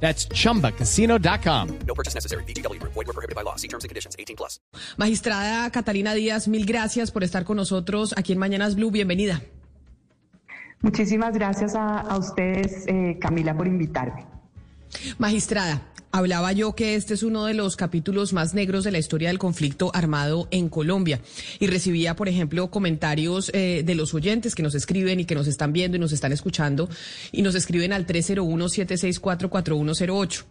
That's chumbacasino.com. No purchase necessary. BGW. Void were prohibited by law. See terms and conditions. 18 plus. Magistrada Catalina Díaz, mil gracias por estar con nosotros aquí en Mañanas Blue. Bienvenida. Muchísimas gracias a, a ustedes, eh, Camila, por invitarme. Magistrada, hablaba yo que este es uno de los capítulos más negros de la historia del conflicto armado en Colombia. Y recibía, por ejemplo, comentarios eh, de los oyentes que nos escriben y que nos están viendo y nos están escuchando y nos escriben al 301-764-4108.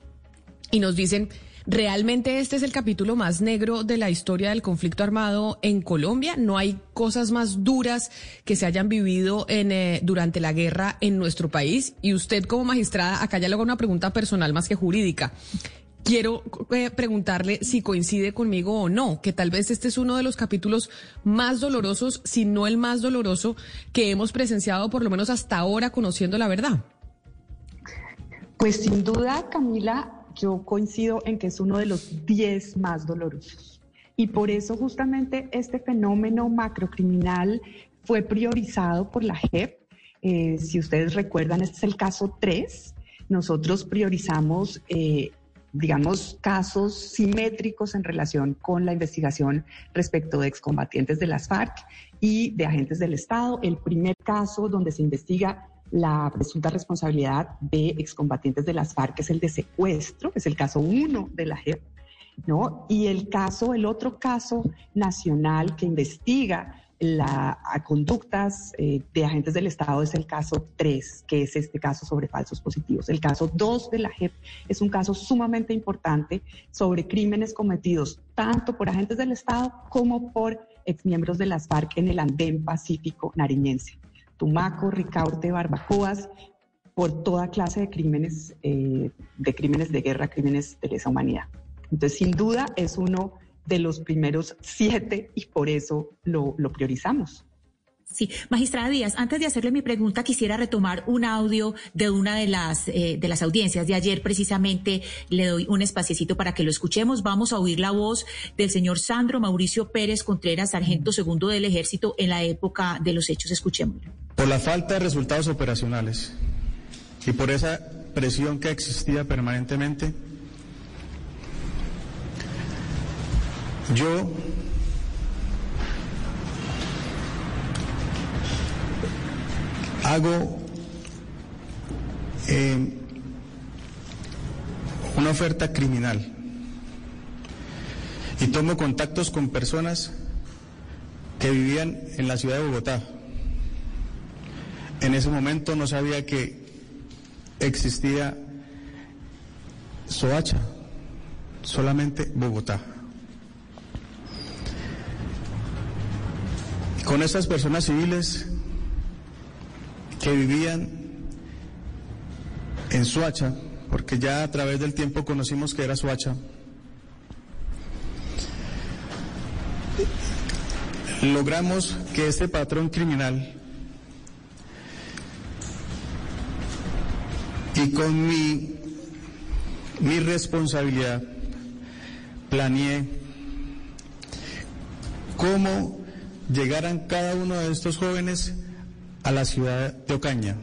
Y nos dicen, ¿realmente este es el capítulo más negro de la historia del conflicto armado en Colombia? ¿No hay cosas más duras que se hayan vivido en, eh, durante la guerra en nuestro país? Y usted como magistrada, acá ya le hago una pregunta personal más que jurídica. Quiero eh, preguntarle si coincide conmigo o no, que tal vez este es uno de los capítulos más dolorosos, si no el más doloroso, que hemos presenciado por lo menos hasta ahora conociendo la verdad. Pues sin duda, Camila, yo coincido en que es uno de los 10 más dolorosos. Y por eso justamente este fenómeno macrocriminal fue priorizado por la JEP. Eh, si ustedes recuerdan, este es el caso 3. Nosotros priorizamos, eh, digamos, casos simétricos en relación con la investigación respecto de excombatientes de las FARC y de agentes del Estado. El primer caso donde se investiga la presunta responsabilidad de excombatientes de las FARC es el de secuestro, es el caso uno de la JEP, ¿no? Y el caso, el otro caso nacional que investiga las conductas eh, de agentes del Estado es el caso 3, que es este caso sobre falsos positivos. El caso 2 de la JEP es un caso sumamente importante sobre crímenes cometidos tanto por agentes del Estado como por exmiembros de las FARC en el andén pacífico nariñense. Tumaco, Ricaurte, Barbacoas, por toda clase de crímenes, eh, de crímenes de guerra, crímenes de lesa humanidad. Entonces, sin duda, es uno de los primeros siete y por eso lo, lo priorizamos. Sí, magistrada Díaz, antes de hacerle mi pregunta, quisiera retomar un audio de una de las, eh, de las audiencias de ayer. Precisamente le doy un espaciecito para que lo escuchemos. Vamos a oír la voz del señor Sandro Mauricio Pérez Contreras, sargento segundo del ejército en la época de los hechos. Escuchémoslo. Por la falta de resultados operacionales y por esa presión que existía permanentemente, yo hago eh, una oferta criminal y tomo contactos con personas que vivían en la ciudad de Bogotá. En ese momento no sabía que existía Soacha, solamente Bogotá. Con esas personas civiles que vivían en Suacha, porque ya a través del tiempo conocimos que era Suacha, logramos que este patrón criminal y con mi, mi responsabilidad planeé cómo llegaran cada uno de estos jóvenes a la ciudad de Ocaña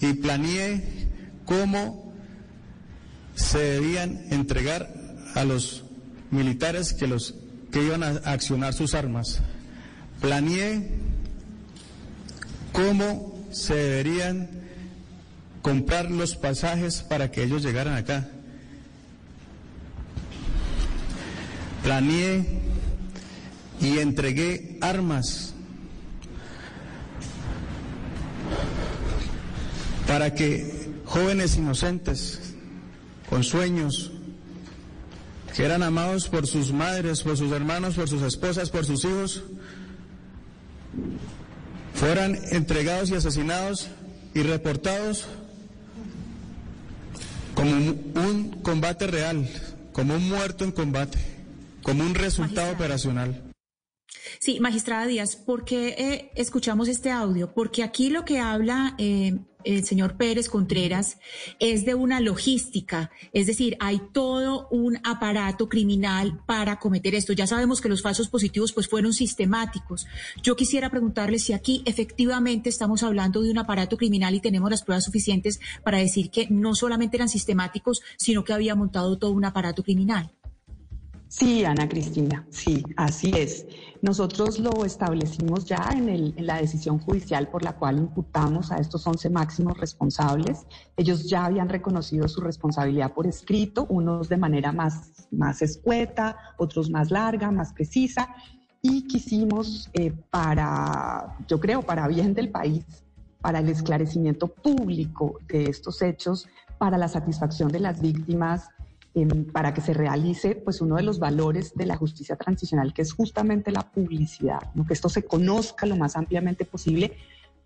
y planeé cómo se debían entregar a los militares que, los, que iban a accionar sus armas. Planeé cómo se deberían comprar los pasajes para que ellos llegaran acá. Planeé y entregué armas para que jóvenes inocentes, con sueños, que eran amados por sus madres, por sus hermanos, por sus esposas, por sus hijos, fueran entregados y asesinados y reportados como un, combate real, como un muerto en combate. como un resultado operacional. Sí, magistrada Díaz, ¿por qué eh, escuchamos este audio? Porque aquí lo que habla eh, el señor Pérez Contreras es de una logística, es decir, hay todo un aparato criminal para cometer esto. Ya sabemos que los falsos positivos pues fueron sistemáticos. Yo quisiera preguntarle si aquí efectivamente estamos hablando de un aparato criminal y tenemos las pruebas suficientes para decir que no solamente eran sistemáticos, sino que había montado todo un aparato criminal. Sí, Ana Cristina, sí, así es. Nosotros lo establecimos ya en, la decisión judicial por la cual imputamos a estos 11 máximos responsables. Ellos ya habían reconocido su responsabilidad por escrito, unos de manera más, más escueta, otros más larga, más precisa, y quisimos eh, para, yo creo, para bien del país, para el esclarecimiento público de estos hechos, para la satisfacción de las víctimas para que se realice pues uno de los valores de la justicia transicional, que es justamente la publicidad, que esto se conozca lo más ampliamente posible,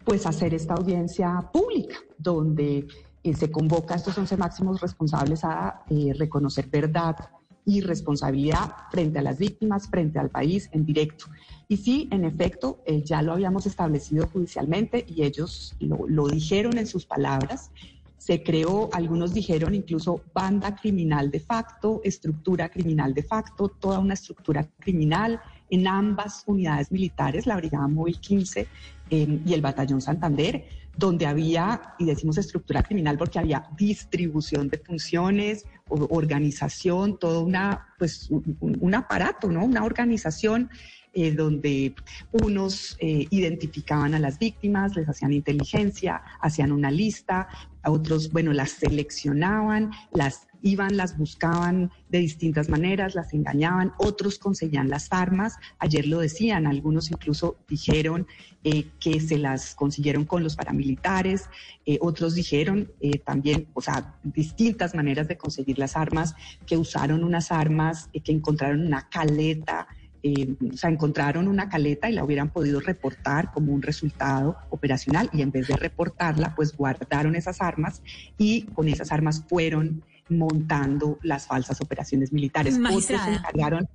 pues hacer esta audiencia pública, donde eh, se convoca a estos 11 máximos responsables a eh, reconocer verdad y responsabilidad frente a las víctimas, frente al país en directo. Y sí, en efecto, eh, ya lo habíamos establecido judicialmente y ellos lo, lo dijeron en sus palabras se creó, algunos dijeron incluso banda criminal de facto, estructura criminal de facto, toda una estructura criminal en ambas unidades militares, la Brigada Móvil 15 em, y el Batallón Santander, donde había, y decimos estructura criminal porque había distribución de funciones, organización, todo una, pues, un, aparato, ¿no? Una organización eh, donde unos eh, identificaban a las víctimas, les hacían inteligencia, hacían una lista, otros, bueno, las seleccionaban, las iban, las buscaban de distintas maneras, las engañaban, otros conseguían las armas, ayer lo decían, algunos incluso dijeron eh, que se las consiguieron con los paramilitares, eh, otros dijeron eh, también, o sea, distintas maneras de conseguir las armas, que usaron unas armas, que encontraron una caleta eh, o sea, encontraron una caleta y la hubieran podido reportar como un resultado operacional y en vez de reportarla, pues guardaron esas armas y con esas armas fueron montando las falsas operaciones militares. Otros se encargaron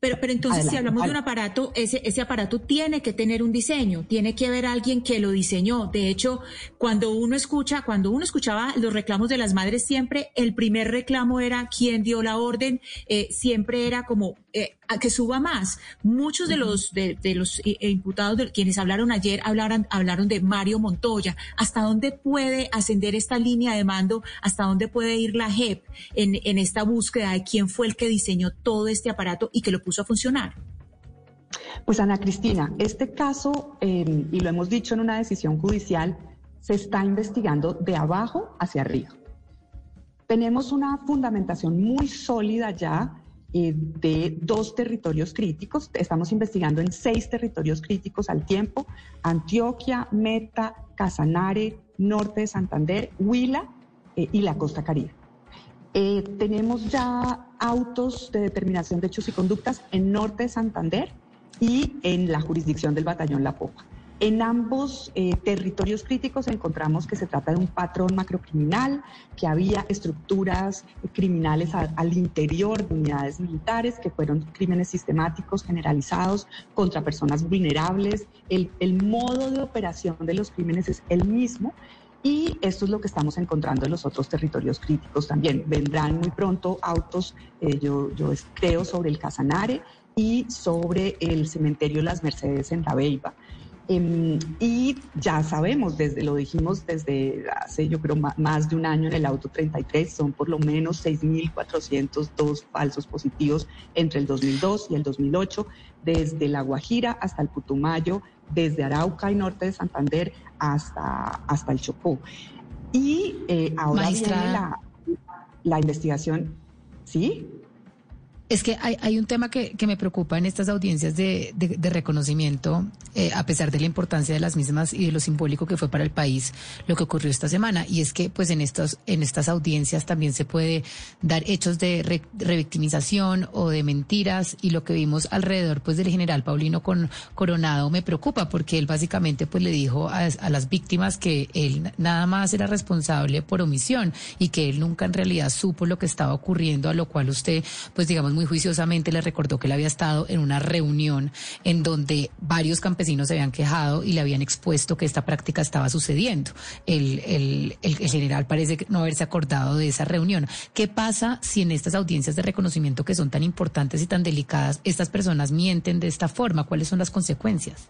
pero, pero entonces, si hablamos de un aparato, ese, ese aparato tiene que tener un diseño, tiene que haber alguien que lo diseñó. De hecho, cuando uno escucha, cuando uno escuchaba los reclamos de las madres, siempre el primer reclamo era quién dio la orden, eh, siempre era como eh, a que suba más. Muchos de los de, los eh, imputados, de quienes hablaron ayer, hablaron, hablaron de Mario Montoya. ¿Hasta dónde puede ascender esta línea de mando? ¿Hasta dónde puede ir la JEP en, en esta búsqueda de quién fue el que diseñó todo este aparato y que lo puso a funcionar? Pues Ana Cristina, este caso, em, y lo hemos dicho en una decisión judicial, se está investigando de abajo hacia arriba. Tenemos una fundamentación muy sólida ya eh, de dos territorios críticos. Estamos investigando en seis territorios críticos al tiempo, Antioquia, Meta, Casanare, Norte de Santander, Huila eh, y la Costa Caribe. Eh, tenemos ya autos de determinación de hechos y conductas en Norte de Santander y en la jurisdicción del Batallón La Popa. En ambos eh, territorios críticos encontramos que se trata de un patrón macrocriminal, que había estructuras criminales al interior de unidades militares, que fueron crímenes sistemáticos generalizados contra personas vulnerables. El, el modo de operación de los crímenes es el mismo y esto es lo que estamos encontrando en los otros territorios críticos también. Vendrán muy pronto autos, eh, yo, yo creo, sobre el Casanare y sobre el cementerio Las Mercedes en La Beiba. Em, y ya sabemos, desde lo dijimos desde hace yo creo más de un año en el auto 33, son por lo menos 6.402 falsos positivos entre el 2002 y el 2008, desde La Guajira hasta el Putumayo, desde Arauca y norte de Santander hasta, hasta el Chocó. Y eh, ahora viene la, la investigación, ¿sí? Es que hay, hay un tema que, que, me preocupa en estas audiencias de, de, reconocimiento, eh, a pesar de la importancia de las mismas y de lo simbólico que fue para el país lo que ocurrió esta semana. Y es que, pues, en estos, en estas audiencias también se puede dar hechos de revictimización o de mentiras. Y lo que vimos alrededor, pues, del general Paulino con Coronado me preocupa porque él básicamente, pues, le dijo a las víctimas que él nada más era responsable por omisión y que él nunca en realidad supo lo que estaba ocurriendo, a lo cual usted, pues, digamos, muy juiciosamente le recordó que él había estado en una reunión en donde varios campesinos se habían quejado y le habían expuesto que esta práctica estaba sucediendo. El, el, el, el general parece no haberse acordado de esa reunión. ¿Qué pasa si en estas audiencias de reconocimiento que son tan importantes y tan delicadas, estas personas mienten de esta forma? ¿Cuáles son las consecuencias?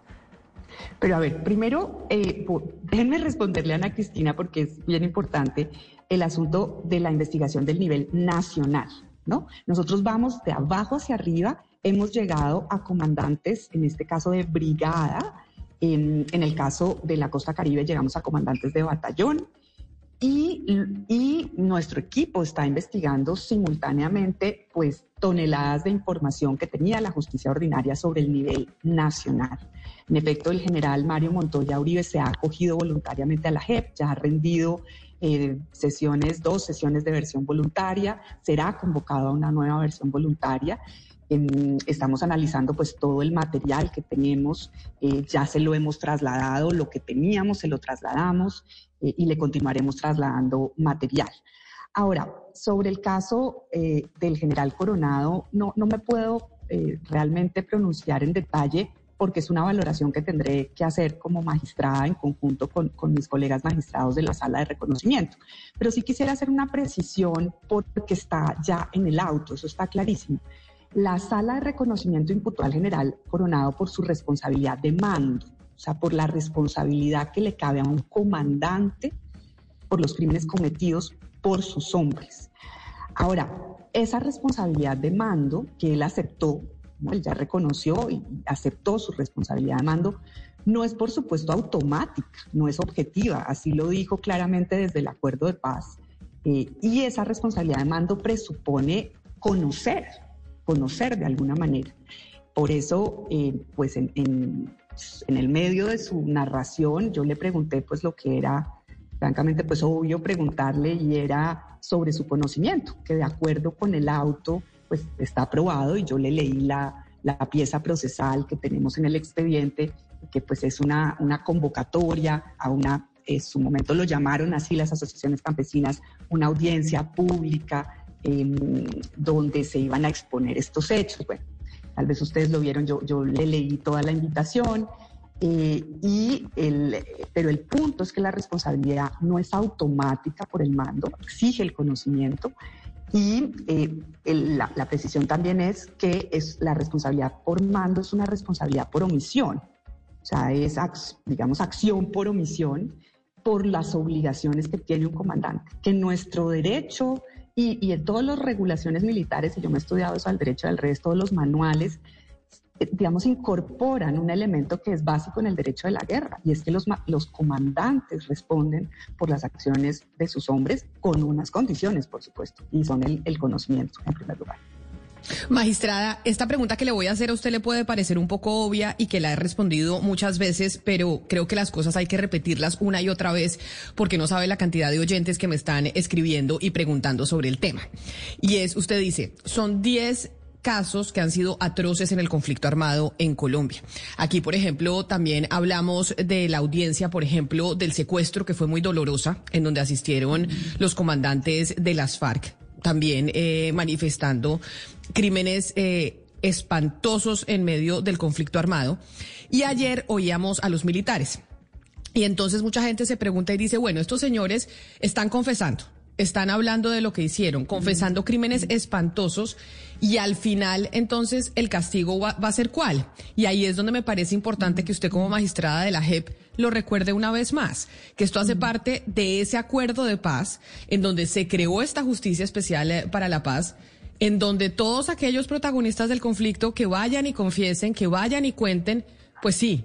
Pero a ver, primero, eh, déjenme responderle a Ana Cristina porque es bien importante el asunto de la investigación del nivel nacional, ¿no? Nosotros vamos de abajo hacia arriba, hemos llegado a comandantes, en este caso de brigada, en, el caso de la costa caribe llegamos a comandantes de batallón, y, y, nuestro equipo está investigando simultáneamente pues toneladas de información que tenía la justicia ordinaria sobre el nivel nacional. En efecto, el general Mario Montoya Uribe se ha acogido voluntariamente a la JEP, ya ha rendido sesiones, dos sesiones de versión voluntaria, será convocado a una nueva versión voluntaria. Estamos analizando pues todo el material que tenemos, eh, ya se lo hemos trasladado, lo que teníamos se lo trasladamos eh, y le continuaremos trasladando material. Ahora, sobre el caso eh, del general Coronado, no, no me puedo realmente pronunciar en detalle porque es una valoración que tendré que hacer como magistrada en conjunto con, con, mis colegas magistrados de la sala de reconocimiento. Pero sí quisiera hacer una precisión porque está ya en el auto, eso está clarísimo. La sala de reconocimiento imputó al general Coronado por su responsabilidad de mando, o sea, por la responsabilidad que le cabe a un comandante por los crímenes cometidos por sus hombres. Ahora, esa responsabilidad de mando que él aceptó, él ya reconoció y aceptó su responsabilidad de mando, no es por supuesto automática, no es objetiva, así lo dijo claramente desde el acuerdo de paz. Eh, y esa responsabilidad de mando presupone conocer, conocer de alguna manera. Por eso, eh, pues en, en, en el medio de su narración, yo le pregunté pues lo que era francamente, pues obvio preguntarle y era sobre su conocimiento, que de acuerdo con el auto, pues está aprobado y yo le leí la, la pieza procesal que tenemos en el expediente, que pues es una, una convocatoria a una, en su momento lo llamaron así las asociaciones campesinas, una audiencia pública eh, donde se iban a exponer estos hechos. Bueno, tal vez ustedes lo vieron, yo, yo le leí toda la invitación eh, y el, pero el punto es que la responsabilidad no es automática por el mando, exige el conocimiento y eh, el, la, la, precisión también es que es la responsabilidad por mando es una responsabilidad por omisión, o sea, es, digamos, acción por omisión por las obligaciones que tiene un comandante, que nuestro derecho y, y en todas las regulaciones militares, y yo me he estudiado eso al derecho del resto, todos los manuales, digamos, incorporan un elemento que es básico en el derecho de la guerra, y es que los, los comandantes responden por las acciones de sus hombres con unas condiciones, por supuesto, y son el, el conocimiento en primer lugar. Magistrada, esta pregunta que le voy a hacer a usted le puede parecer un poco obvia y que la he respondido muchas veces, pero creo que las cosas hay que repetirlas una y otra vez porque no sabe la cantidad de oyentes que me están escribiendo y preguntando sobre el tema. Y es, usted dice, son 10 casos que han sido atroces en el conflicto armado en Colombia. Aquí, por ejemplo, también hablamos de la audiencia, por ejemplo, del secuestro que fue muy dolorosa, en donde asistieron los comandantes de las FARC, también eh, manifestando crímenes eh, espantosos en medio del conflicto armado. Y ayer oíamos a los militares. Y entonces mucha gente se pregunta y dice, bueno, estos señores están confesando, están hablando de lo que hicieron, confesando crímenes espantosos y al final entonces el castigo va, va, a ser cuál. Y ahí es donde me parece importante que usted como magistrada de la JEP lo recuerde una vez más, que esto hace parte de ese acuerdo de paz en donde se creó esta justicia especial eh, para la paz en donde todos aquellos protagonistas del conflicto que vayan y confiesen, que vayan y cuenten, pues sí,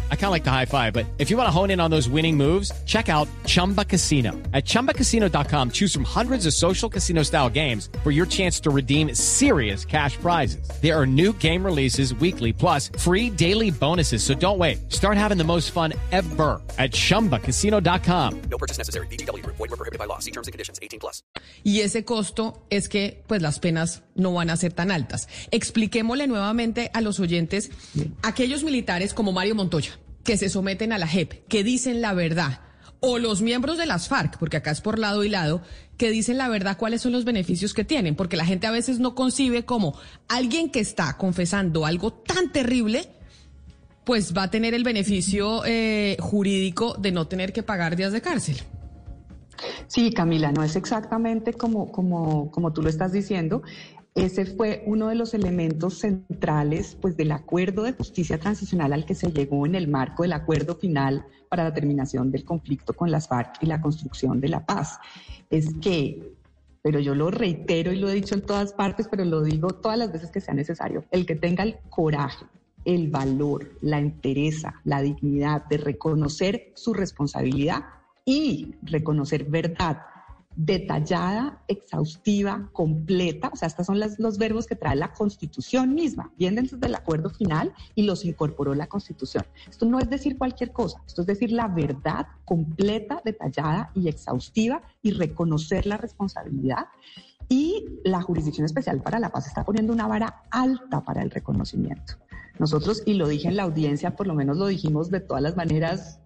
I kind of like the high five, but if you want to hone in on those winning moves, check out Chumba Casino. At chumbacasino.com, choose from hundreds of social casino style games for your chance to redeem serious cash prizes. There are new game releases weekly, plus free daily bonuses. So don't wait. Start having the most fun ever at chumbacasino.com. No purchase necessary. VGW Group. Void were prohibited by law. See terms and conditions. 18 plus. Y ese costo es que pues las penas no van a ser tan altas. Expliquémosle nuevamente a los oyentes, aquellos militares como Mario Montoya, que se someten a la JEP, que dicen la verdad, o los miembros de las FARC, porque acá es por lado y lado, que dicen la verdad cuáles son los beneficios que tienen, porque la gente a veces no concibe como alguien que está confesando algo tan terrible, pues va a tener el beneficio eh, jurídico de no tener que pagar días de cárcel. Sí, Camila, no es exactamente como, como, como tú lo estás diciendo. Ese fue uno de los elementos centrales pues, del acuerdo de justicia transicional al que se llegó en el marco del acuerdo final para la terminación del conflicto con las FARC y la construcción de la paz. Es que, pero yo lo reitero y lo he dicho en todas partes, pero lo digo todas las veces que sea necesario, el que tenga el coraje, el valor, la entereza, la dignidad de reconocer su responsabilidad y reconocer verdad detallada, exhaustiva, completa, o sea, estos son las- los verbos que trae la Constitución misma, vienen desde el acuerdo final y los incorporó la Constitución. Esto no es decir cualquier cosa, esto es decir la verdad completa, detallada y exhaustiva y reconocer la responsabilidad. Y la Jurisdicción Especial para la Paz está poniendo una vara alta para el reconocimiento. Nosotros, y lo dije en la audiencia, por lo menos lo dijimos de todas las maneras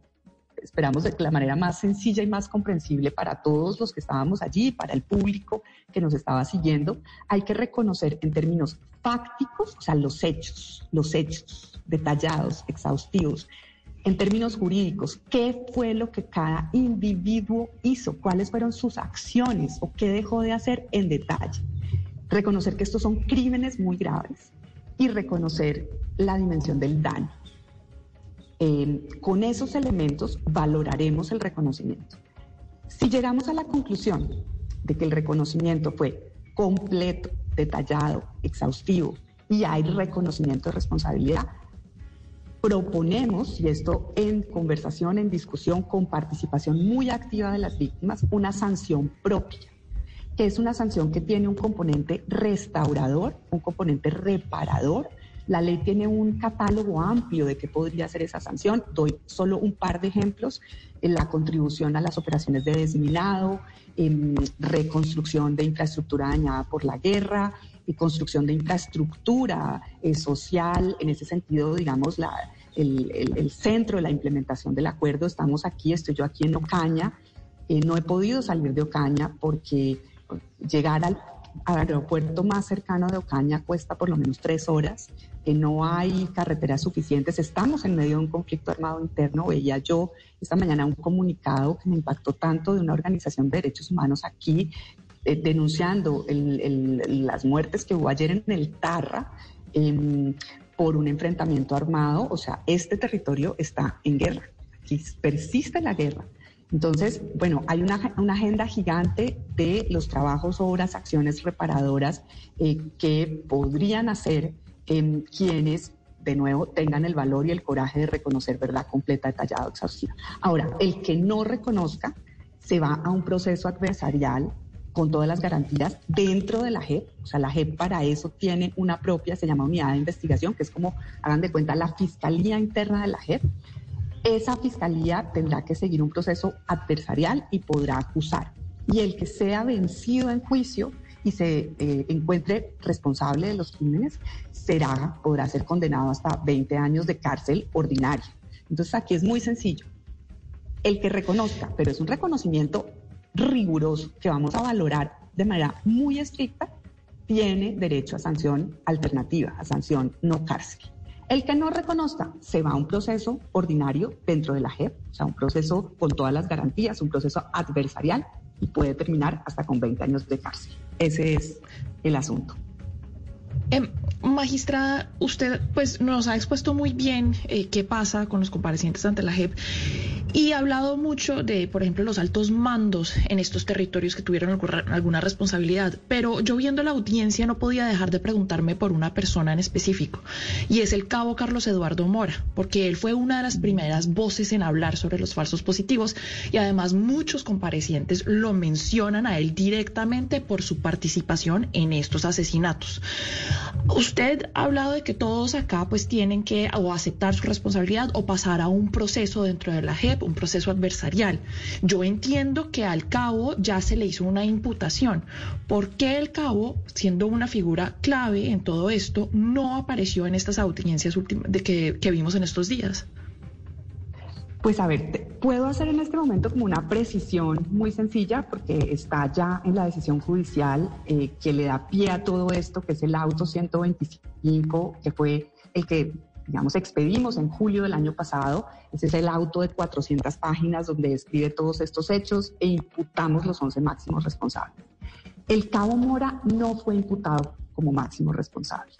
esperamos de la manera más sencilla y más comprensible para todos los que estábamos allí, para el público que nos estaba siguiendo, hay que reconocer en términos fácticos, o sea, los hechos, los hechos detallados, exhaustivos, en términos jurídicos, qué fue lo que cada individuo hizo, cuáles fueron sus acciones o qué dejó de hacer en detalle. Reconocer que estos son crímenes muy graves y reconocer la dimensión del daño. Eh, con esos elementos valoraremos el reconocimiento. Si llegamos a la conclusión de que el reconocimiento fue completo, detallado, exhaustivo y hay reconocimiento de responsabilidad, proponemos, y esto en conversación, en discusión, con participación muy activa de las víctimas, una sanción propia, que es una sanción que tiene un componente restaurador, un componente reparador. La ley tiene un catálogo amplio de qué podría ser esa sanción. Doy solo un par de ejemplos. La contribución a las operaciones de desminado, en reconstrucción de infraestructura dañada por la guerra, y construcción de infraestructura eh, social. En ese sentido, digamos, la, el, el- el centro de la implementación del acuerdo. Estamos aquí, estoy yo aquí en Ocaña. Eh, no he podido salir de Ocaña porque llegar al aeropuerto más cercano de Ocaña cuesta por lo menos tres horas, que no hay carreteras suficientes, estamos en medio de un conflicto armado interno. Veía yo esta mañana un comunicado que me impactó tanto de una organización de derechos humanos aquí, eh, denunciando las muertes que hubo ayer en el Tarra. em, por un enfrentamiento armado, o sea, este territorio está en guerra, aquí persiste la guerra. Entonces, bueno, hay una, una agenda gigante de los trabajos, obras, acciones reparadoras eh, que podrían hacer em, quienes, de nuevo, tengan el valor y el coraje de reconocer verdad completa, detallada, exhaustiva. Ahora, el que no reconozca se va a un proceso adversarial con todas las garantías dentro de la JEP. O sea, la JEP para eso tiene una propia, se llama unidad de investigación, que es como, hagan de cuenta, la fiscalía interna de la JEP esa fiscalía tendrá que seguir un proceso adversarial y podrá acusar. Y el que sea vencido en juicio y se eh, encuentre responsable de los crímenes, será, podrá ser condenado hasta 20 años de cárcel ordinaria. Entonces aquí es muy sencillo. El que reconozca, pero es un reconocimiento riguroso que vamos a valorar de manera muy estricta, tiene derecho a sanción alternativa, a sanción no cárcel. El que no reconozca se va a un proceso ordinario dentro de la JEP, o sea, un proceso con todas las garantías, un proceso adversarial y puede terminar hasta con 20 años de cárcel. Ese es el asunto. Em, magistrada, usted pues nos ha expuesto muy bien eh, qué pasa con los comparecientes ante la JEP y ha hablado mucho de, por ejemplo, los altos mandos en estos territorios que tuvieron alguna, alguna responsabilidad. Pero yo viendo la audiencia no podía dejar de preguntarme por una persona en específico y es el cabo Carlos Eduardo Mora, porque él fue una de las primeras voces en hablar sobre los falsos positivos y además muchos comparecientes lo mencionan a él directamente por su participación en estos asesinatos. Usted ha hablado de que todos acá pues tienen que o aceptar su responsabilidad o pasar a un proceso dentro de la JEP, un proceso adversarial. Yo entiendo que al cabo ya se le hizo una imputación. ¿Por qué el cabo, siendo una figura clave en todo esto, no apareció en estas audiencias últimas de que, que vimos en estos días? Pues a ver, te- puedo hacer en este momento como una precisión muy sencilla porque está ya en la decisión judicial eh, que le da pie a todo esto, que es el auto 125, que fue el que, digamos, expedimos en julio del año pasado. Ese es el auto de 400 páginas donde describe todos estos hechos e imputamos los 11 máximos responsables. El cabo Mora no fue imputado como máximo responsable.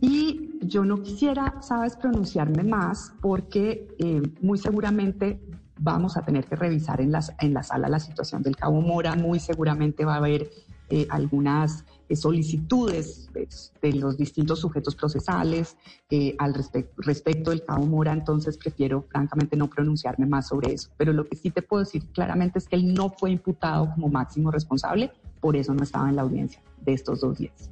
Y yo no quisiera, sabes, pronunciarme más porque eh, muy seguramente vamos a tener que revisar en, las, en la sala la situación del Cabo Mora, muy seguramente va a haber eh, algunas eh, solicitudes pues, de los distintos sujetos procesales eh, al respec- respecto del Cabo Mora, entonces prefiero francamente no pronunciarme más sobre eso. Pero lo que sí te puedo decir claramente es que él no fue imputado como máximo responsable, por eso no estaba en la audiencia de estos dos días.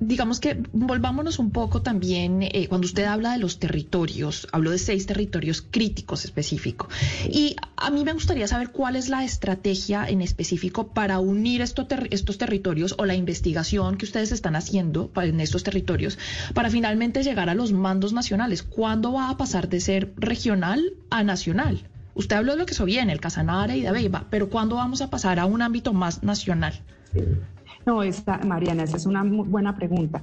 Digamos que volvámonos un poco también, eh, cuando usted habla de los territorios, habló de seis territorios críticos específicos. Y a mí me gustaría saber cuál es la estrategia en específico para unir esto ter- estos territorios o la investigación que ustedes están haciendo en estos territorios para finalmente llegar a los mandos nacionales. ¿Cuándo va a pasar de ser regional a nacional? Usted habló de lo que eso viene, el Casanare y de Beiba, pero ¿cuándo vamos a pasar a un ámbito más nacional? No, esta, Mariana, esa es una muy buena pregunta.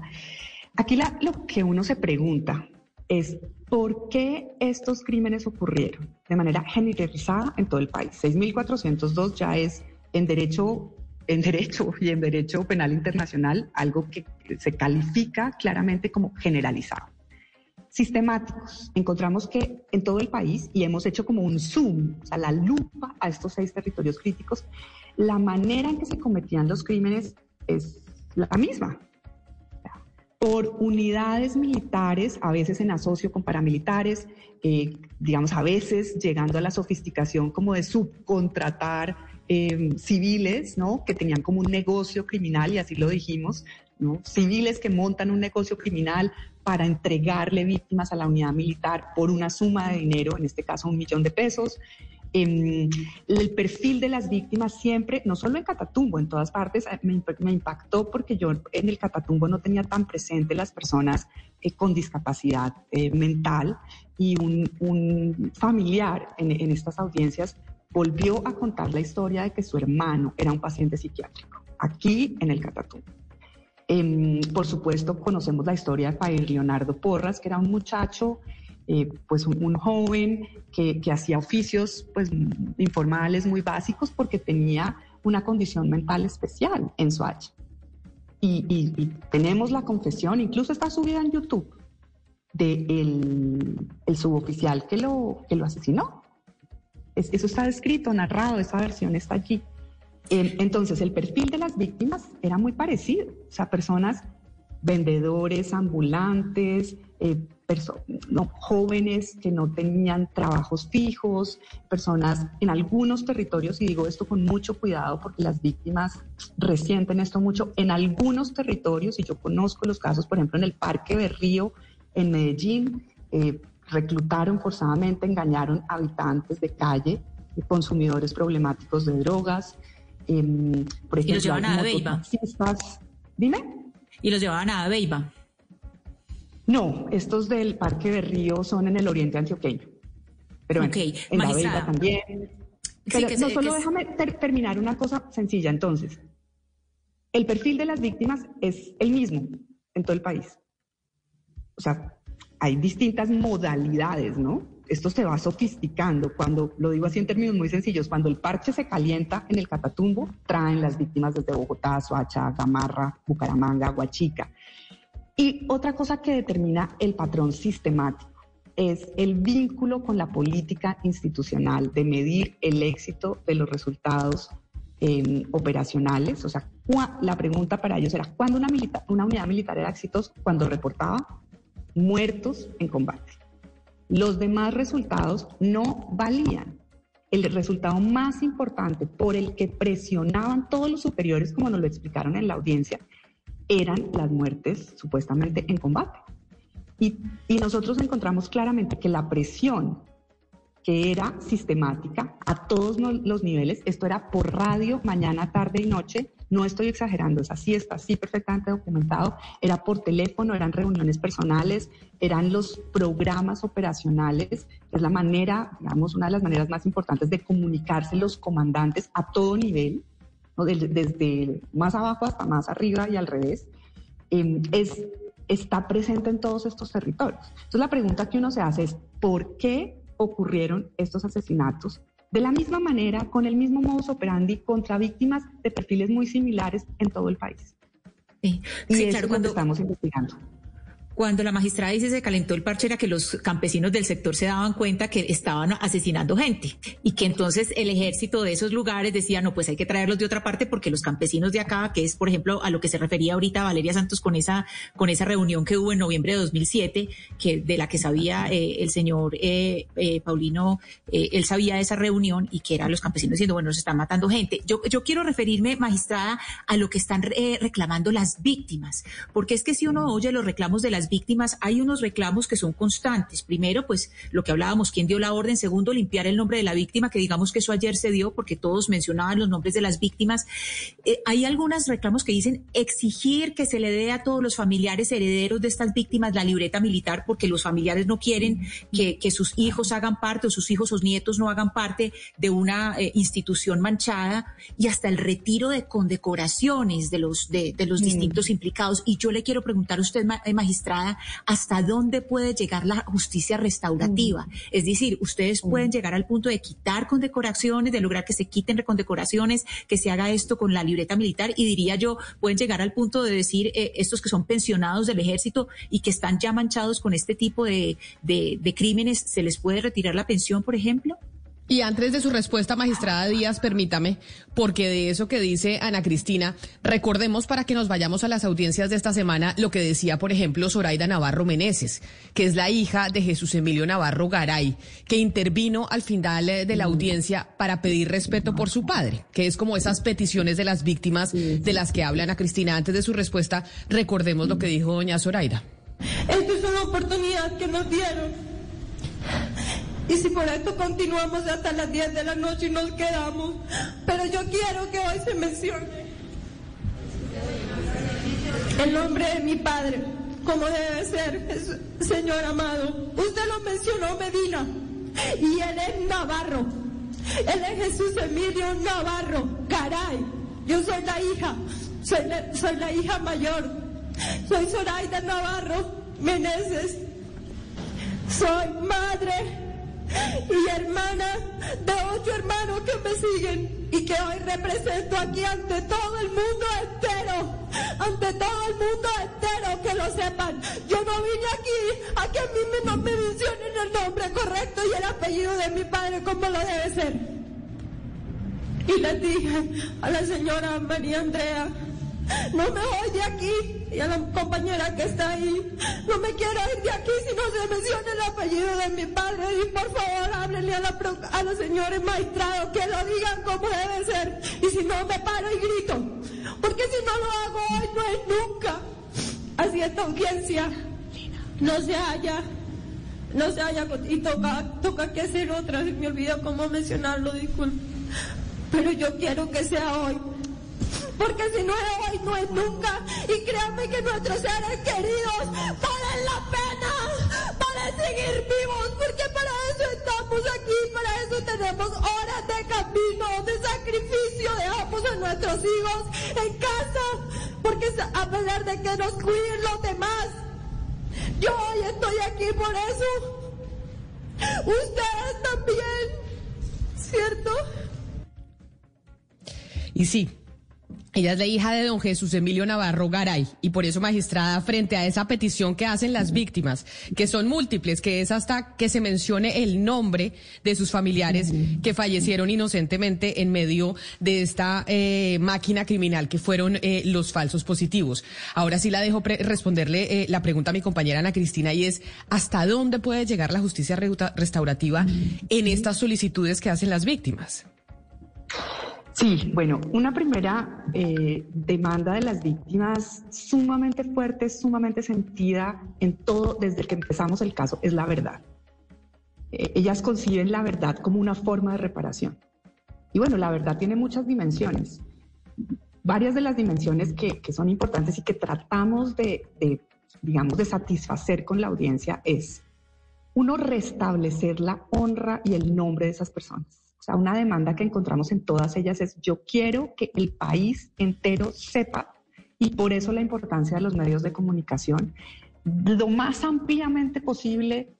Aquí lo que uno se pregunta es por qué estos crímenes ocurrieron de manera generalizada en todo el país. 6.402 ya es en derecho, en derecho y en derecho penal internacional algo que se califica claramente como generalizado. Sistemáticos. Encontramos que en todo el país, y hemos hecho como un zoom, o sea, la lupa a estos seis territorios críticos, la manera en que se cometían los crímenes es la misma. Por unidades militares, a veces en asocio con paramilitares, eh, digamos, a veces llegando a la sofisticación como de subcontratar eh, civiles, ¿no? Que tenían como un negocio criminal, y así lo dijimos, ¿no? Civiles que montan un negocio criminal para entregarle víctimas a la unidad militar por una suma de dinero, en este caso un millón de pesos. Em, el perfil de las víctimas siempre, no solo en Catatumbo, en todas partes, eh, me, me impactó porque yo en el Catatumbo no tenía tan presente las personas eh, con discapacidad eh, mental y un, un familiar en, en estas audiencias volvió a contar la historia de que su hermano era un paciente psiquiátrico, aquí en el Catatumbo. Em, por supuesto, conocemos la historia de Padre Leonardo Porras, que era un muchacho, eh, pues un, un joven que, que hacía oficios pues, informales muy básicos porque tenía una condición mental especial en H. Y, y- y tenemos la confesión, incluso está subida en YouTube, de el, el suboficial que lo, que lo asesinó. Es- eso está descrito, narrado, esa versión está allí. Eh, entonces, el perfil de las víctimas era muy parecido. O sea, personas vendedores, ambulantes, eh, no, jóvenes que no tenían trabajos fijos, personas en algunos territorios, y digo esto con mucho cuidado porque las víctimas resienten esto mucho, en algunos territorios, y yo conozco los casos, por ejemplo, en el Parque Berrío, en Medellín, eh, reclutaron forzadamente, engañaron habitantes de calle, eh, consumidores problemáticos de drogas. em, por Y los ejemplo, llevaban a. Dime. Y los llevaban a Beiba. No, estos del Parque Berrío son en el oriente antioqueño. Pero bueno, en la magistrada. Beiba también. Sí, Pero que no, se- solo que- déjame ter- terminar una cosa sencilla. Entonces, el perfil de las víctimas es el mismo en todo el país. O sea, hay distintas modalidades, ¿no? esto se va sofisticando. Cuando, lo digo así en términos muy sencillos, cuando el parche se calienta en el Catatumbo, traen las víctimas desde Bogotá, Soacha, Gamarra, Bucaramanga, Huachica. Y otra cosa que determina el patrón sistemático es el vínculo con la política institucional de medir el éxito de los resultados em, operacionales. O sea, la pregunta para ellos era, ¿cuándo una, una unidad militar era exitosa? Cuando reportaba muertos en combate. Los demás resultados no valían. El resultado más importante por el que presionaban todos los superiores, como nos lo explicaron en la audiencia, eran las muertes supuestamente en combate. Y, nosotros encontramos claramente que la presión que era sistemática a todos los niveles, esto era por radio, mañana, tarde y noche, no estoy exagerando, es así, está así perfectamente documentado, era por teléfono, eran reuniones personales, eran los programas operacionales, es la manera, digamos, una de las maneras más importantes de comunicarse los comandantes a todo nivel, desde, más abajo hasta más arriba y al revés, em, es, está presente en todos estos territorios. Entonces la pregunta que uno se hace es, ¿por qué ocurrieron estos asesinatos? De la misma manera, con el mismo modus operandi contra víctimas de perfiles muy similares en todo el país. Sí, y claro, cuando estamos investigando. Cuando la magistrada dice se calentó el parche era que los campesinos del sector se daban cuenta que estaban asesinando gente y que entonces el ejército de esos lugares decía, no, pues hay que traerlos de otra parte porque los campesinos de acá, que es por ejemplo a lo que se refería ahorita Valeria Santos con esa, con esa reunión que hubo en noviembre de 2007, que, de la que sabía eh, el señor eh, eh, Paulino, él sabía de esa reunión y que eran los campesinos diciendo, bueno, se están matando gente. Yo, yo quiero referirme, magistrada, a lo que están reclamando las víctimas, porque es que si uno oye los reclamos de las víctimas, hay unos reclamos que son constantes. Primero, pues lo que hablábamos, quién dio la orden. Segundo, limpiar el nombre de la víctima, que digamos que eso ayer se dio porque todos mencionaban los nombres de las víctimas. Eh, hay algunos reclamos que dicen exigir que se le dé a todos los familiares herederos de estas víctimas la libreta militar porque los familiares no quieren que, sus hijos hagan parte o sus hijos o nietos no hagan parte de una eh, institución manchada y hasta el retiro de condecoraciones de los, de, los mm. distintos implicados. Y yo le quiero preguntar a usted, eh, hasta dónde puede llegar la justicia restaurativa. Es decir, ustedes pueden llegar al punto de quitar condecoraciones, de lograr que se quiten condecoraciones, que se haga esto con la libreta militar y diría yo, pueden llegar al punto de decir eh, estos que son pensionados del ejército y que están ya manchados con este tipo de, de crímenes, ¿se les puede retirar la pensión, por ejemplo? Y antes de su respuesta, magistrada Díaz, permítame, porque de eso que dice Ana Cristina, recordemos para que nos vayamos a las audiencias de esta semana lo que decía, por ejemplo, Zoraida Navarro Meneses, que es la hija de Jesús Emilio Navarro Garay, que intervino al final eh, de la audiencia para pedir respeto por su padre, que es como esas peticiones de las víctimas de las que habla Ana Cristina. Antes de su respuesta, recordemos lo que dijo doña Zoraida. Esta es una oportunidad que nos dieron y si por esto continuamos hasta las 10 de la noche y nos quedamos, pero yo quiero que hoy se mencione el nombre de mi padre, como debe ser, señor amado. Usted lo mencionó, Medina, y él es Navarro. Él es Jesús Emilio Navarro. Caray, yo soy la hija, soy la, hija mayor. Soy Zoraida Navarro Meneses. Soy madre y hermana de ocho hermanos que me siguen y que hoy represento aquí ante todo el mundo entero, ante todo el mundo entero, que lo sepan. Yo no vine aquí a que a mí me, me mencionen el nombre correcto y el apellido de mi padre como lo debe ser. Y le dije a la señora María Andrea, no me voy de aquí. Y a la compañera que está ahí, no me quiero ir de aquí si no se menciona el apellido de mi padre. Y por favor, háblenle a, los señores magistrados que lo digan como debe ser. Y si no, me paro y grito. Porque si no lo hago hoy, no es nunca. Así esta audiencia no se haya no se haya y toca, toca que hacer otra, me olvidó cómo mencionarlo, disculpe. Pero yo quiero que sea hoy porque si no es hoy, no es nunca. Y créanme que nuestros seres queridos valen la pena, para seguir vivos, porque para eso estamos aquí, para eso tenemos horas de camino, de sacrificio, dejamos a nuestros hijos en casa, porque a pesar de que nos cuiden los demás, yo hoy estoy aquí por eso. Ustedes también, ¿cierto? Y sí, ella es la hija de don Jesús Emilio Navarro Garay y por eso, magistrada, frente a esa petición que hacen las víctimas, que son múltiples, que es hasta que se mencione el nombre de sus familiares que fallecieron inocentemente en medio de esta eh, máquina criminal que fueron eh, los falsos positivos. Ahora sí la dejo responderle eh, la pregunta a mi compañera Ana Cristina y es, ¿hasta dónde puede llegar la justicia restaurativa en estas solicitudes que hacen las víctimas? Sí, bueno, una primera eh, demanda de las víctimas sumamente fuerte, sumamente sentida en todo desde que empezamos el caso, es la verdad. Eh, ellas conciben la verdad como una forma de reparación. Y bueno, la verdad tiene muchas dimensiones. Varias de las dimensiones que, son importantes y que tratamos de, de, digamos, de satisfacer con la audiencia es, uno, restablecer la honra y el nombre de esas personas o una demanda que encontramos en todas ellas es yo quiero que el país entero sepa y por eso la importancia de los medios de comunicación lo más ampliamente posible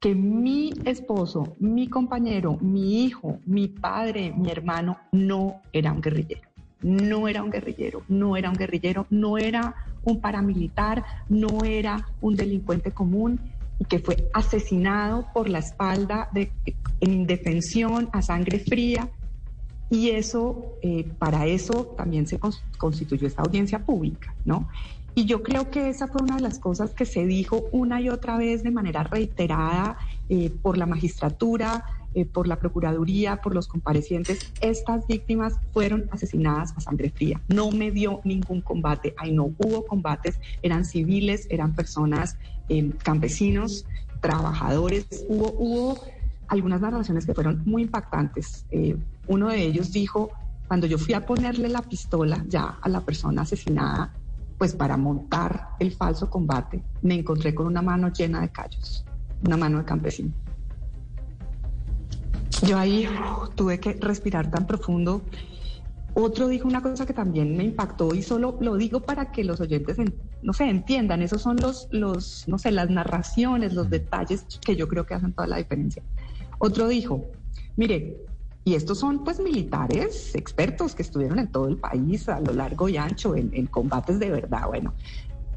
que mi esposo, mi compañero, mi hijo, mi padre, mi hermano no era un guerrillero. No era un guerrillero, no era un guerrillero, no era un paramilitar, no era un delincuente común y que fue asesinado por la espalda en indefensión, a sangre fría. Y eso, eh, para eso también se constituyó esta audiencia pública, ¿no? Y yo creo que esa fue una de las cosas que se dijo una y otra vez de manera reiterada eh, por la magistratura, eh, por la Procuraduría, por los comparecientes. Estas víctimas fueron asesinadas a sangre fría. No me dio ningún combate. Ahí no hubo combates. Eran civiles, eran personas, campesinos, trabajadores. Hubo, hubo algunas narraciones que fueron muy impactantes. Eh, uno de ellos dijo, cuando yo fui a ponerle la pistola ya a la persona asesinada, pues para montar el falso combate, me encontré con una mano llena de callos, una mano de campesino. Yo ahí tuve que respirar tan profundo. Otro dijo una cosa que también me impactó y solo lo digo para que los oyentes, no sé, entiendan. Esos son los, los, no sé, las narraciones, los detalles que yo creo que hacen toda la diferencia. Otro dijo, mire, y estos son pues militares expertos que estuvieron en todo el país a lo largo y ancho en, combates de verdad. Bueno,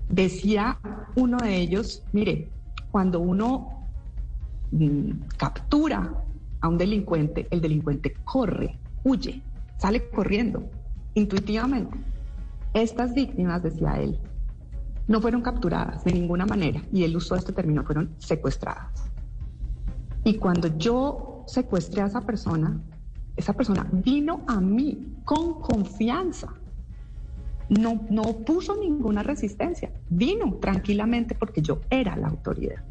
decía uno de ellos, mire, cuando uno mm, captura a un delincuente, el delincuente corre, huye, sale corriendo, intuitivamente. Estas víctimas, decía él, no fueron capturadas de ninguna manera, y él usó este término, fueron secuestradas. Y cuando yo secuestré a esa persona, esa persona vino a mí con confianza. No, no puso ninguna resistencia. Vino tranquilamente porque yo era la autoridad.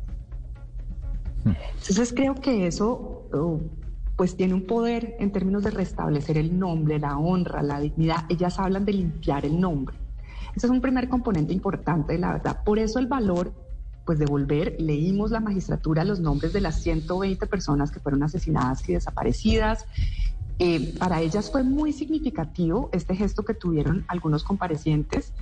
Entonces creo que eso oh, pues tiene un poder en términos de restablecer el nombre, la honra, la dignidad. Ellas hablan de limpiar el nombre. Ese es un primer componente importante de la verdad. Por eso el valor pues devolver, leímos la magistratura los nombres de las 120 personas que fueron asesinadas y desaparecidas. Eh, para ellas fue muy significativo este gesto que tuvieron algunos comparecientes,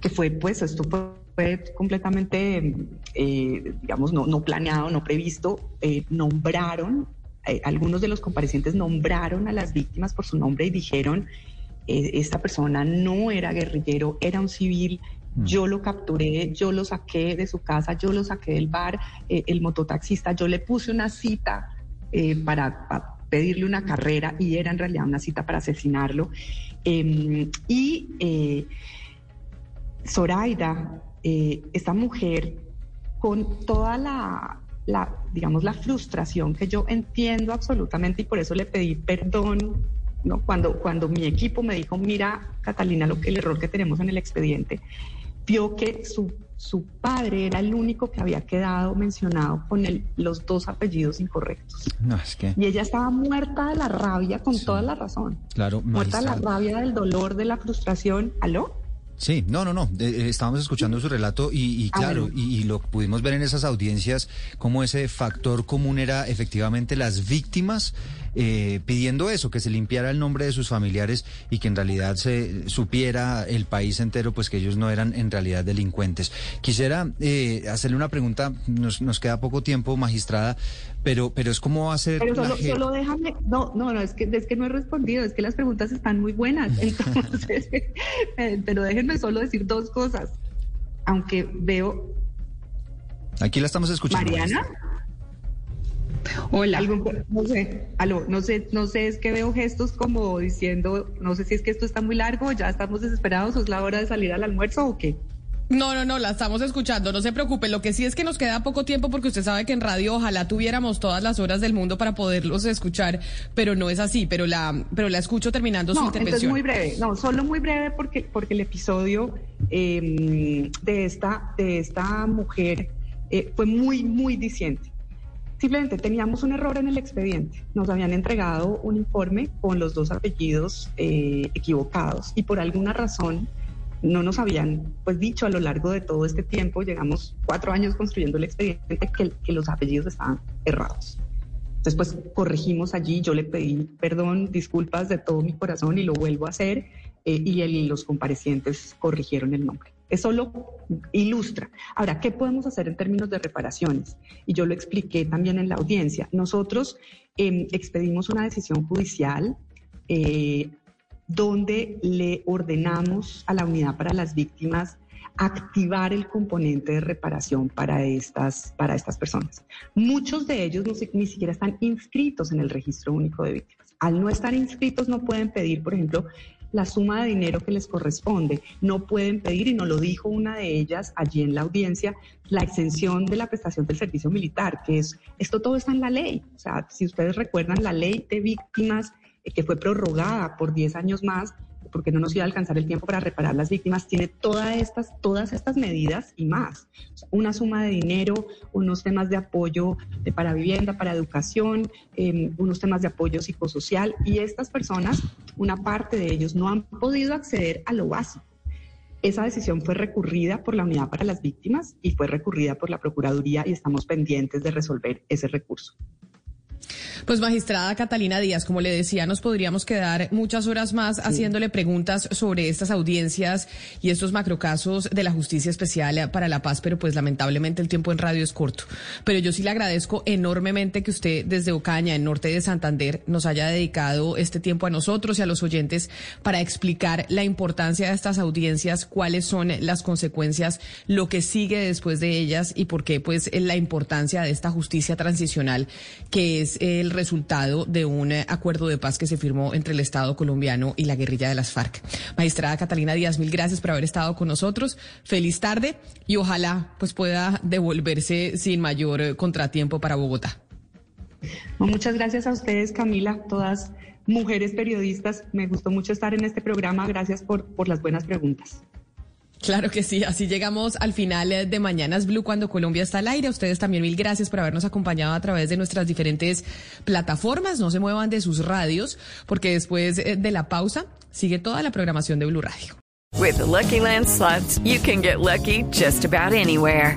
que fue, pues, esto fue, completamente, eh, digamos, no, no, planeado, no previsto. Eh, nombraron, algunos de los comparecientes nombraron a las víctimas por su nombre y dijeron, esta persona no era guerrillero, era un civil, Mm. Yo lo capturé, yo lo saqué de su casa, yo lo saqué del bar, eh, el mototaxista, yo le puse una cita eh, para, pedirle una carrera y era en realidad una cita para asesinarlo. Em, y eh, Zoraida, esta mujer, con toda la, la, digamos, la frustración que yo entiendo absolutamente y por eso le pedí perdón ¿no? Cuando, cuando mi equipo me dijo, mira, Catalina, lo que el error que tenemos en el expediente, vio que su, su padre era el único que había quedado mencionado con el, los dos apellidos incorrectos. No, es que... Y ella estaba muerta de la rabia con toda la razón. Claro, Muerta de la rabia, del dolor, de la frustración. ¿Aló? Sí, no, no, no. Eh, estábamos escuchando su relato y, ah, claro, y, lo pudimos ver en esas audiencias como ese factor común era efectivamente las víctimas eh, pidiendo eso, que se limpiara el nombre de sus familiares y que en realidad se supiera el país entero, pues que ellos no eran en realidad delincuentes. Quisiera eh, hacerle una pregunta, nos, nos queda poco tiempo, magistrada, pero, pero es como hacer. Pero solo, solo déjame, no, no, no, es que, es que no he respondido, es que las preguntas están muy buenas. Entonces, eh, pero déjenme solo decir dos cosas. Aunque veo. Aquí la estamos escuchando. Mariana. Hola. no sé, aló, no sé, no sé, es que veo gestos como diciendo, no sé si es que esto está muy largo, ya estamos desesperados, o es la hora de salir al almuerzo o qué. No, no, no, la estamos escuchando, no se preocupe. Lo que sí es que nos queda poco tiempo porque usted sabe que en radio ojalá tuviéramos todas las horas del mundo para poderlos escuchar, pero no es así, pero la, pero la escucho terminando su intervención. muy breve, no, solo muy breve porque, porque el episodio em, de, esta, de esta mujer eh, fue muy, muy diciente. Simplemente teníamos un error en el expediente. Nos habían entregado un informe con los dos apellidos eh, equivocados y por alguna razón no nos habían pues dicho a lo largo de todo este tiempo, llegamos cuatro años construyendo el expediente, que, los apellidos estaban errados. Entonces, pues corregimos allí, yo le pedí perdón, disculpas de todo mi corazón y lo vuelvo a hacer, eh, y, los comparecientes corrigieron el nombre. Eso lo ilustra. Ahora, ¿qué podemos hacer en términos de reparaciones? Y yo lo expliqué también en la audiencia. Nosotros em, expedimos una decisión judicial eh, donde le ordenamos a la unidad para las víctimas activar el componente de reparación para estas, para estas personas. Muchos de ellos ni siquiera están inscritos en el registro único de víctimas. Al no estar inscritos no pueden pedir, por ejemplo, la suma de dinero que les corresponde. No pueden pedir, y nos lo dijo una de ellas allí en la audiencia, la exención de la prestación del servicio militar, que es, esto todo está en la ley. O sea, si ustedes recuerdan, la ley de víctimas que fue prorrogada por 10 años más, porque no nos iba a alcanzar el tiempo para reparar las víctimas, tiene todas estas, todas estas medidas y más. Una suma de dinero, unos temas de apoyo para vivienda, para educación, em, unos temas de apoyo psicosocial y estas personas, una parte de ellos no han podido acceder a lo básico. Esa decisión fue recurrida por la Unidad para las Víctimas y fue recurrida por la Procuraduría y estamos pendientes de resolver ese recurso. Pues magistrada Catalina Díaz, como le decía, nos podríamos quedar muchas horas más haciéndole preguntas sobre estas audiencias y estos macrocasos de la Justicia Especial para la Paz, pero pues lamentablemente el tiempo en radio es corto. Pero yo sí le agradezco enormemente que usted desde Ocaña, en norte de Santander, nos haya dedicado este tiempo a nosotros y a los oyentes para explicar la importancia de estas audiencias, cuáles son las consecuencias, lo que sigue después de ellas y por qué pues la importancia de esta justicia transicional que es el resultado de un eh, acuerdo de paz que se firmó entre el Estado colombiano y la guerrilla de las FARC. Magistrada Catalina Díaz, mil gracias por haber estado con nosotros. Feliz tarde y ojalá pues pueda devolverse sin mayor eh, contratiempo para Bogotá. Muchas gracias a ustedes, Camila, todas mujeres periodistas. Me gustó mucho estar en este programa. Gracias por, por las buenas preguntas. Claro que sí, así llegamos al final eh, de Mañanas Blue cuando Colombia está al aire. ustedes también mil gracias por habernos acompañado a través de nuestras diferentes plataformas. No se muevan de sus radios porque después eh, de la pausa sigue toda la programación de Blue Radio. With Lucky Land slots, you can get lucky just about anywhere.